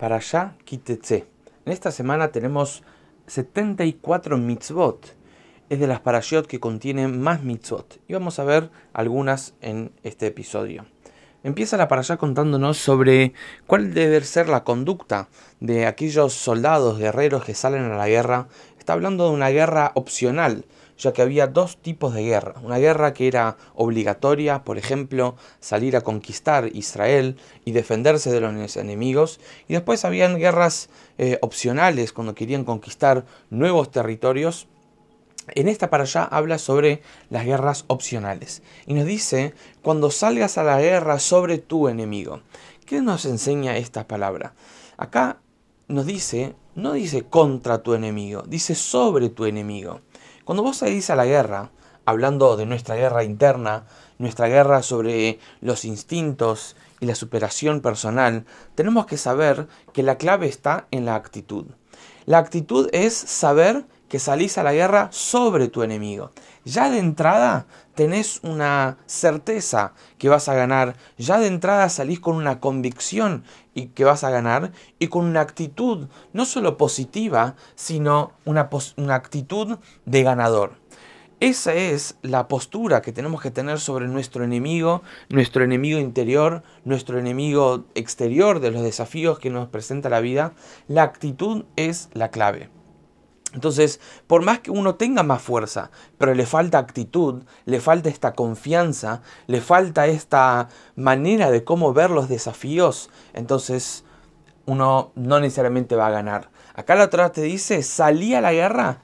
para allá quítese. En esta semana tenemos 74 mitzvot. Es de las parashot que contienen más mitzvot. Y vamos a ver algunas en este episodio. Empieza la parashá contándonos sobre cuál debe ser la conducta de aquellos soldados, guerreros que salen a la guerra. Está hablando de una guerra opcional, ya que había dos tipos de guerra. Una guerra que era obligatoria, por ejemplo, salir a conquistar Israel y defenderse de los enemigos. Y después habían guerras eh, opcionales cuando querían conquistar nuevos territorios. En esta para allá habla sobre las guerras opcionales y nos dice cuando salgas a la guerra sobre tu enemigo. ¿Qué nos enseña esta palabra? Acá nos dice, no dice contra tu enemigo, dice sobre tu enemigo. Cuando vos salís a la guerra, hablando de nuestra guerra interna, nuestra guerra sobre los instintos y la superación personal, tenemos que saber que la clave está en la actitud. La actitud es saber que salís a la guerra sobre tu enemigo. Ya de entrada tenés una certeza que vas a ganar. Ya de entrada salís con una convicción y que vas a ganar y con una actitud no solo positiva, sino una, una actitud de ganador. Esa es la postura que tenemos que tener sobre nuestro enemigo, nuestro enemigo interior, nuestro enemigo exterior de los desafíos que nos presenta la vida. La actitud es la clave. Entonces, por más que uno tenga más fuerza, pero le falta actitud, le falta esta confianza, le falta esta manera de cómo ver los desafíos, entonces uno no necesariamente va a ganar. Acá la otra te dice, salí a la guerra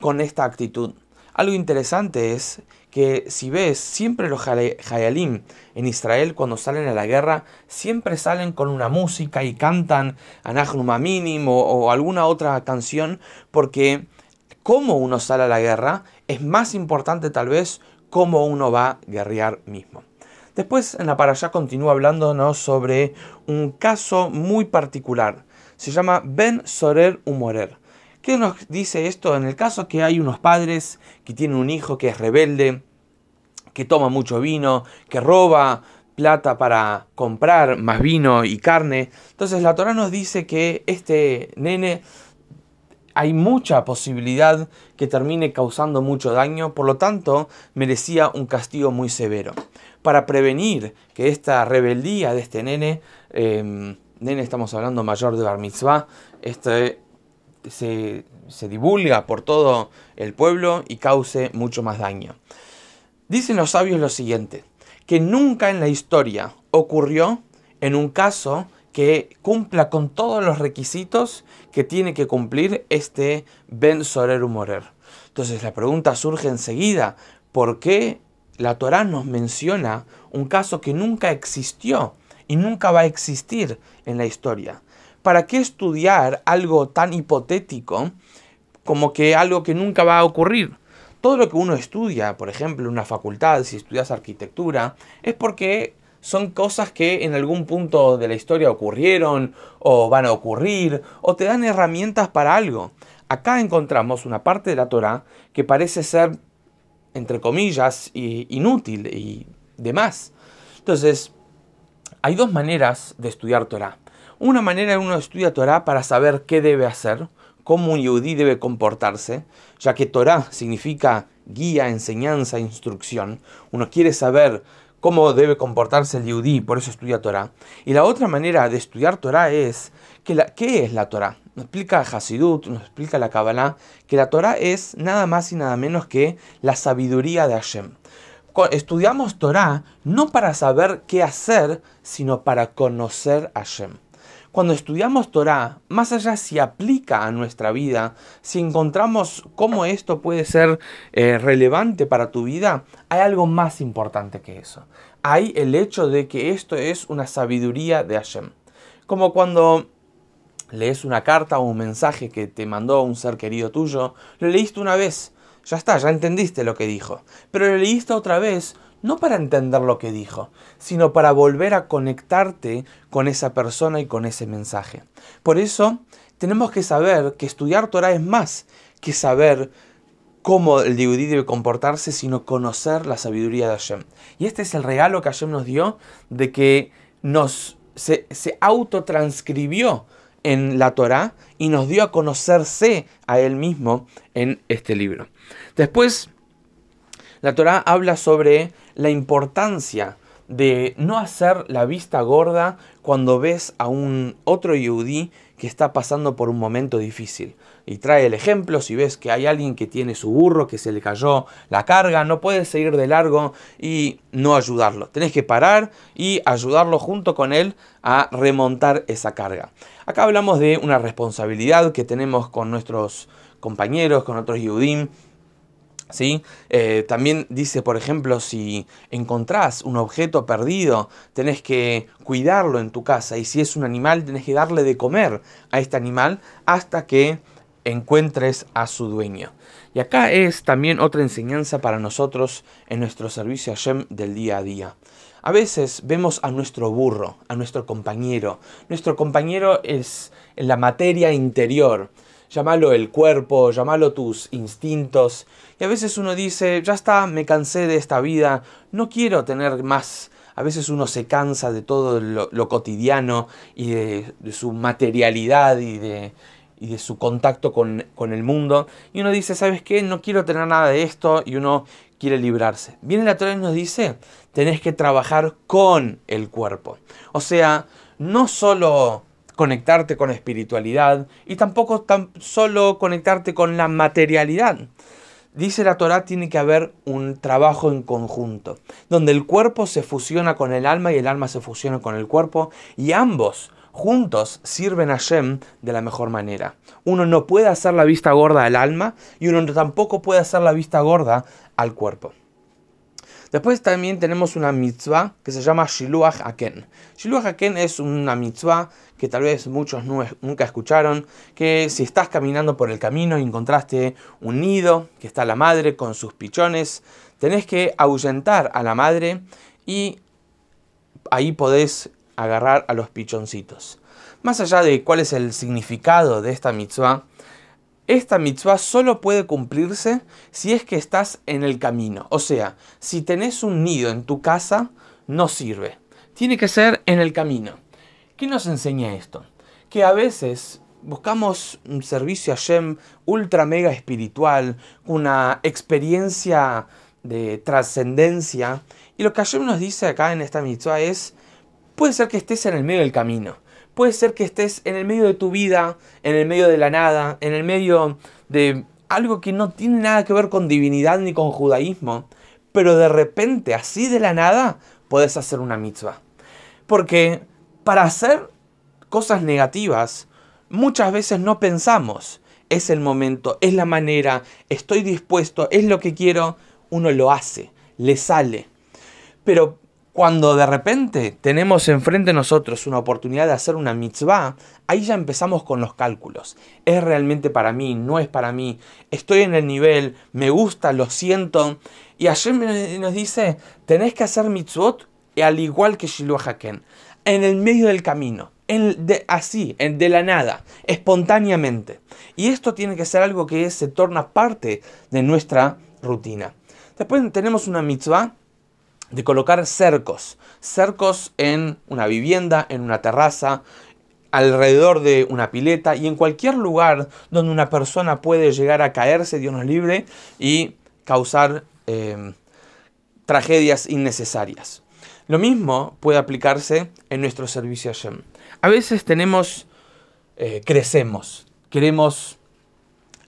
con esta actitud. Algo interesante es que si ves, siempre los Hayalim en Israel cuando salen a la guerra, siempre salen con una música y cantan Anachnuma Mínimo o alguna otra canción, porque cómo uno sale a la guerra es más importante tal vez cómo uno va a guerrear mismo. Después en la para allá continúa hablándonos sobre un caso muy particular. Se llama Ben Sorer Humorer. ¿Qué nos dice esto? En el caso que hay unos padres que tienen un hijo que es rebelde, que toma mucho vino, que roba plata para comprar más vino y carne. Entonces la Torah nos dice que este nene hay mucha posibilidad que termine causando mucho daño, por lo tanto merecía un castigo muy severo. Para prevenir que esta rebeldía de este nene, em, nene estamos hablando mayor de Bar Mitzvah, este se, divulga por todo el pueblo y cause mucho más daño. Dicen los sabios lo siguiente, que nunca en la historia ocurrió en un caso que cumpla con todos los requisitos que tiene que cumplir este Ben Sorer Morer. Entonces la pregunta surge enseguida, ¿por qué la Torá nos menciona un caso que nunca existió y nunca va a existir en la historia? ¿Para qué estudiar algo tan hipotético como que algo que nunca va a ocurrir? Todo lo que uno estudia, por ejemplo, en una facultad, si estudias arquitectura, es porque son cosas que en algún punto de la historia ocurrieron o van a ocurrir o te dan herramientas para algo. Acá encontramos una parte de la Torah que parece ser, entre comillas, inútil y demás. Entonces, hay dos maneras de estudiar Torah. Una manera uno estudia Torah para saber qué debe hacer, cómo un yudí debe comportarse, ya que Torah significa guía, enseñanza, instrucción. Uno quiere saber cómo debe comportarse el yudí, por eso estudia Torah. Y la otra manera de estudiar Torah es que la, qué es la Torah. Nos explica Hasidut, nos explica la Kabbalah, que la Torah es nada más y nada menos que la sabiduría de Hashem. Estudiamos Torah no para saber qué hacer, sino para conocer a Hashem. Cuando estudiamos Torah, más allá si aplica a nuestra vida, si encontramos cómo esto puede ser eh, relevante para tu vida, hay algo más importante que eso. Hay el hecho de que esto es una sabiduría de Hashem. Como cuando lees una carta o un mensaje que te mandó un ser querido tuyo, lo leíste una vez, ya está, ya entendiste lo que dijo, pero lo leíste otra vez no para entender lo que dijo, sino para volver a conectarte con esa persona y con ese mensaje. Por eso tenemos que saber que estudiar Torah es más que saber cómo el Yehudi debe comportarse, sino conocer la sabiduría de Hashem. Y este es el regalo que Hashem nos dio de que nos se, se autotranscribió en la Torá y nos dio a conocerse a Él mismo en este libro. Después, la Torá habla sobre la importancia de no hacer la vista gorda cuando ves a un otro yudí que está pasando por un momento difícil. Y trae el ejemplo, si ves que hay alguien que tiene su burro, que se le cayó la carga, no puedes seguir de largo y no ayudarlo. Tenés que parar y ayudarlo junto con él a remontar esa carga. Acá hablamos de una responsabilidad que tenemos con nuestros compañeros, con otros yudim, ¿Sí? Eh, también dice, por ejemplo, si encontrás un objeto perdido, tenés que cuidarlo en tu casa y si es un animal, tenés que darle de comer a este animal hasta que encuentres a su dueño. Y acá es también otra enseñanza para nosotros en nuestro servicio a Shem del día a día. A veces vemos a nuestro burro, a nuestro compañero. Nuestro compañero es la materia interior llámalo el cuerpo, llámalo tus instintos. Y a veces uno dice, ya está, me cansé de esta vida, no quiero tener más. A veces uno se cansa de todo lo, cotidiano y de, su materialidad y de, y de su contacto con, con, el mundo. Y uno dice, ¿sabes qué? No quiero tener nada de esto y uno quiere librarse. Viene la Torah y nos dice, tenés que trabajar con el cuerpo. O sea, no solo conectarte con espiritualidad y tampoco tan solo conectarte con la materialidad. Dice la Torah tiene que haber un trabajo en conjunto, donde el cuerpo se fusiona con el alma y el alma se fusiona con el cuerpo y ambos juntos sirven a Shem de la mejor manera. Uno no puede hacer la vista gorda al alma y uno tampoco puede hacer la vista gorda al cuerpo. Después también tenemos una mitzvah que se llama Shiluach Aken. Shiluach Aken es una mitzvah que tal vez muchos nunca escucharon, que si estás caminando por el camino y encontraste un nido, que está la madre con sus pichones, tenés que ahuyentar a la madre y ahí podés agarrar a los pichoncitos. Más allá de cuál es el significado de esta mitzvah, esta mitzvah solo puede cumplirse si es que estás en el camino. O sea, si tenés un nido en tu casa, no sirve. Tiene que ser en el camino. ¿Qué nos enseña esto? Que a veces buscamos un servicio a Shem ultra mega espiritual, una experiencia de trascendencia. Y lo que Hashem nos dice acá en esta mitzvah es, puede ser que estés en el medio del camino Puede ser que estés en el medio de tu vida, en el medio de la nada, en el medio de algo que no tiene nada que ver con divinidad ni con judaísmo, pero de repente, así de la nada, puedes hacer una mitzvah. Porque para hacer cosas negativas, muchas veces no pensamos, es el momento, es la manera, estoy dispuesto, es lo que quiero, uno lo hace, le sale. Pero cuando de repente tenemos enfrente de nosotros una oportunidad de hacer una mitzvah, ahí ya empezamos con los cálculos. ¿Es realmente para mí? ¿No es para mí? ¿Estoy en el nivel? ¿Me gusta? ¿Lo siento? Y ayer nos dice, tenés que hacer mitzvot al igual que Shiloh Haken, en el medio del camino. así, de la nada, espontáneamente. Y esto tiene que ser algo que se torna parte de nuestra rutina. Después tenemos una mitzvah de colocar cercos, cercos en una vivienda, en una terraza, alrededor de una pileta y en cualquier lugar donde una persona puede llegar a caerse, Dios nos libre, y causar em, tragedias innecesarias. Lo mismo puede aplicarse en nuestro servicio a Shem. A veces tenemos, eh, crecemos, queremos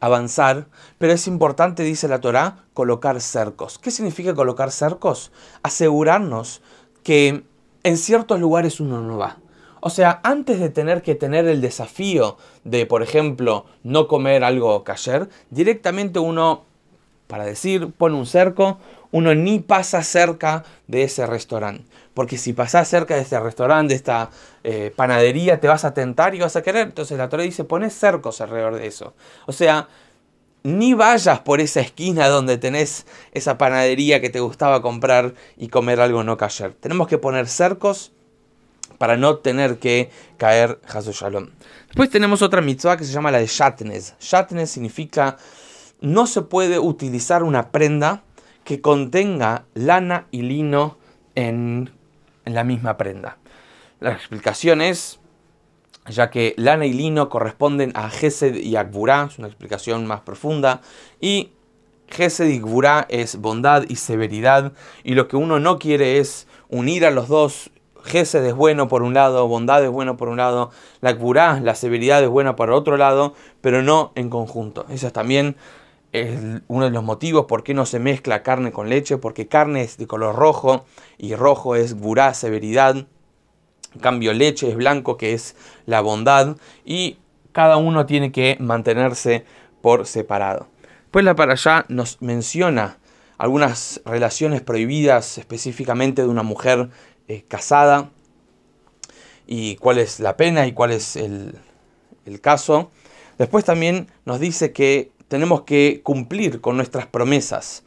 avanzar, pero es importante, dice la Torá, colocar cercos. ¿Qué significa colocar cercos? Asegurarnos que en ciertos lugares uno no va. O sea, antes de tener que tener el desafío de, por ejemplo, no comer algo cayer, directamente uno, para decir, pone un cerco, uno ni pasa cerca de ese restaurante. Porque si pasás cerca de este restaurante, de esta eh, panadería, te vas a tentar y vas a querer. Entonces la Torah dice, pones cercos alrededor de eso. O sea, ni vayas por esa esquina donde tenés esa panadería que te gustaba comprar y comer algo no cayer. Tenemos que poner cercos para no tener que caer Hasu Shalom. Después tenemos otra mitzvah que se llama la de Shatnes. Shatnes significa no se puede utilizar una prenda que contenga lana y lino en, la misma prenda. La explicación es, ya que lana y lino corresponden a Gesed y Akburá, es una explicación más profunda, y Gesed y Akburá es bondad y severidad, y lo que uno no quiere es unir a los dos. Gesed es bueno por un lado, bondad es bueno por un lado, la Akburá, la severidad es buena por otro lado, pero no en conjunto. Eso es también uno de los motivos por qué no se mezcla carne con leche, porque carne es de color rojo y rojo es Gburá, severidad, en cambio leche es blanco que es la bondad y cada uno tiene que mantenerse por separado. Pues la para allá nos menciona algunas relaciones prohibidas específicamente de una mujer eh, casada y cuál es la pena y cuál es el, el caso. Después también nos dice que tenemos que cumplir con nuestras promesas.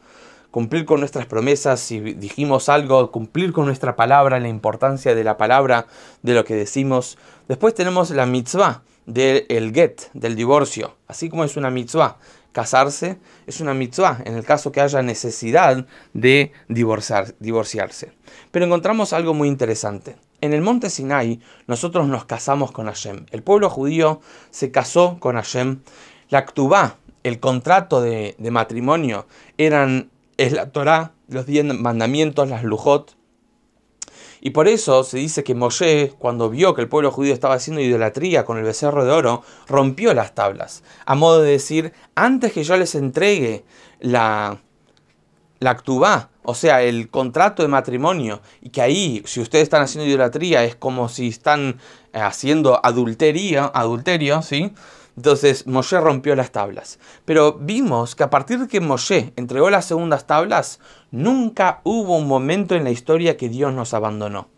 Cumplir con nuestras promesas, si dijimos algo, cumplir con nuestra palabra, la importancia de la palabra, de lo que decimos. Después tenemos la mitzvah del get, del divorcio. Así como es una mitzvah casarse, es una mitzvah en el caso que haya necesidad de divorciar, divorciarse. Pero encontramos algo muy interesante. En el monte Sinai nosotros nos casamos con Hashem. El pueblo judío se casó con Hashem. La Ktubá, el contrato de, matrimonio eran, es la Torah, los diez mandamientos, las lujot. Y por eso se dice que Moshe, cuando vio que el pueblo judío estaba haciendo idolatría con el becerro de oro, rompió las tablas, a modo de decir, antes que yo les entregue la, la actubá, o sea, el contrato de matrimonio, y que ahí, si ustedes están haciendo idolatría, es como si están eh, haciendo adultería, adulterio, ¿sí? Entonces Moshe rompió las tablas. Pero vimos que a partir de que Moshe entregó las segundas tablas, nunca hubo un momento en la historia que Dios nos abandonó.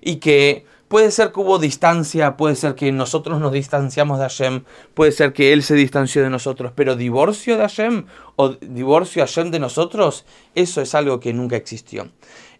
Y que puede ser que hubo distancia, puede ser que nosotros nos distanciamos de Hashem, puede ser que Él se distanció de nosotros, pero divorcio de Hashem o divorcio de Hashem de nosotros, eso es algo que nunca existió.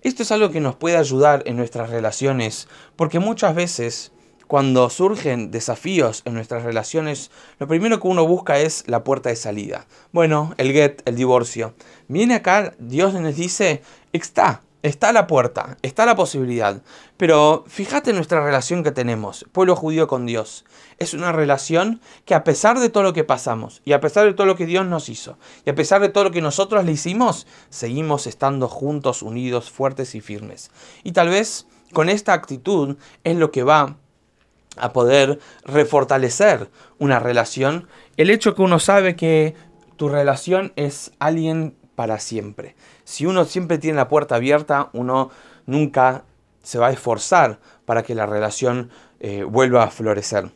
Esto es algo que nos puede ayudar en nuestras relaciones, porque muchas veces cuando surgen desafíos en nuestras relaciones, lo primero que uno busca es la puerta de salida. Bueno, el get, el divorcio. Viene acá, Dios nos dice, está, está la puerta, está la posibilidad. Pero fíjate en nuestra relación que tenemos, pueblo judío con Dios. Es una relación que a pesar de todo lo que pasamos, y a pesar de todo lo que Dios nos hizo, y a pesar de todo lo que nosotros le hicimos, seguimos estando juntos, unidos, fuertes y firmes. Y tal vez con esta actitud es lo que va a poder refortalecer una relación, el hecho que uno sabe que tu relación es alguien para siempre. Si uno siempre tiene la puerta abierta, uno nunca se va a esforzar para que la relación eh, vuelva a florecer.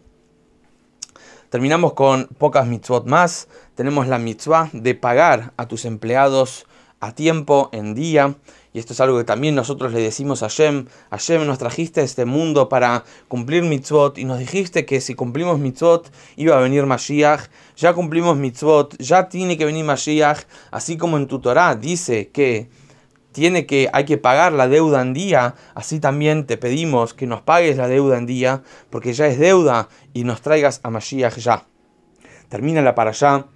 Terminamos con pocas mitzvot más. Tenemos la mitzvah de pagar a tus empleados a tiempo, en día. Esto es algo que también nosotros le decimos a Shem. A Shem nos trajiste a este mundo para cumplir mitzvot y nos dijiste que si cumplimos mitzvot iba a venir Mashiach. Ya cumplimos mitzvot, ya tiene que venir Mashiach. Así como en tu Torah dice que tiene que, hay que pagar la deuda en día, así también te pedimos que nos pagues la deuda en día, porque ya es deuda y nos traigas a Mashiach ya. Termina la para allá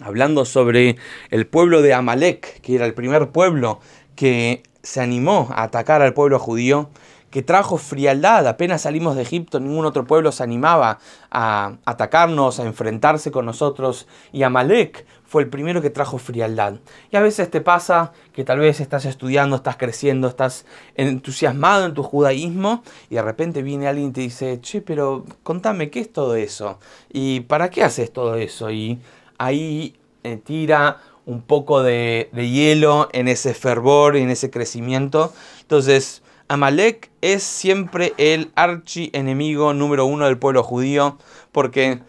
hablando sobre el pueblo de Amalek, que era el primer pueblo que se animó a atacar al pueblo judío, que trajo frialdad. Apenas salimos de Egipto, ningún otro pueblo se animaba a atacarnos, a enfrentarse con nosotros. Y Amalek fue el primero que trajo frialdad. Y a veces te pasa que tal vez estás estudiando, estás creciendo, estás entusiasmado en tu judaísmo y de repente viene alguien y te dice, che, pero contame, ¿qué es todo eso? ¿Y para qué haces todo eso? Y ahí eh, tira un poco de, hielo en ese fervor y en ese crecimiento. Entonces, Amalek es siempre el archienemigo número uno del pueblo judío, porque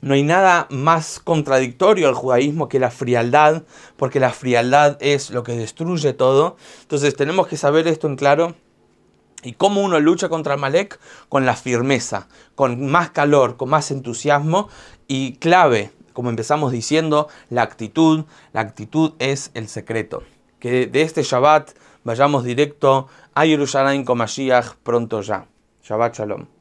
no hay nada más contradictorio al judaísmo que la frialdad, porque la frialdad es lo que destruye todo. Entonces tenemos que saber esto en claro. ¿Y cómo uno lucha contra Amalek? Con la firmeza, con más calor, con más entusiasmo y clave, como empezamos diciendo, la actitud, la actitud es el secreto. Que de este Shabbat vayamos directo a Jerusalén con Mashiach pronto ya. Shabbat Shalom.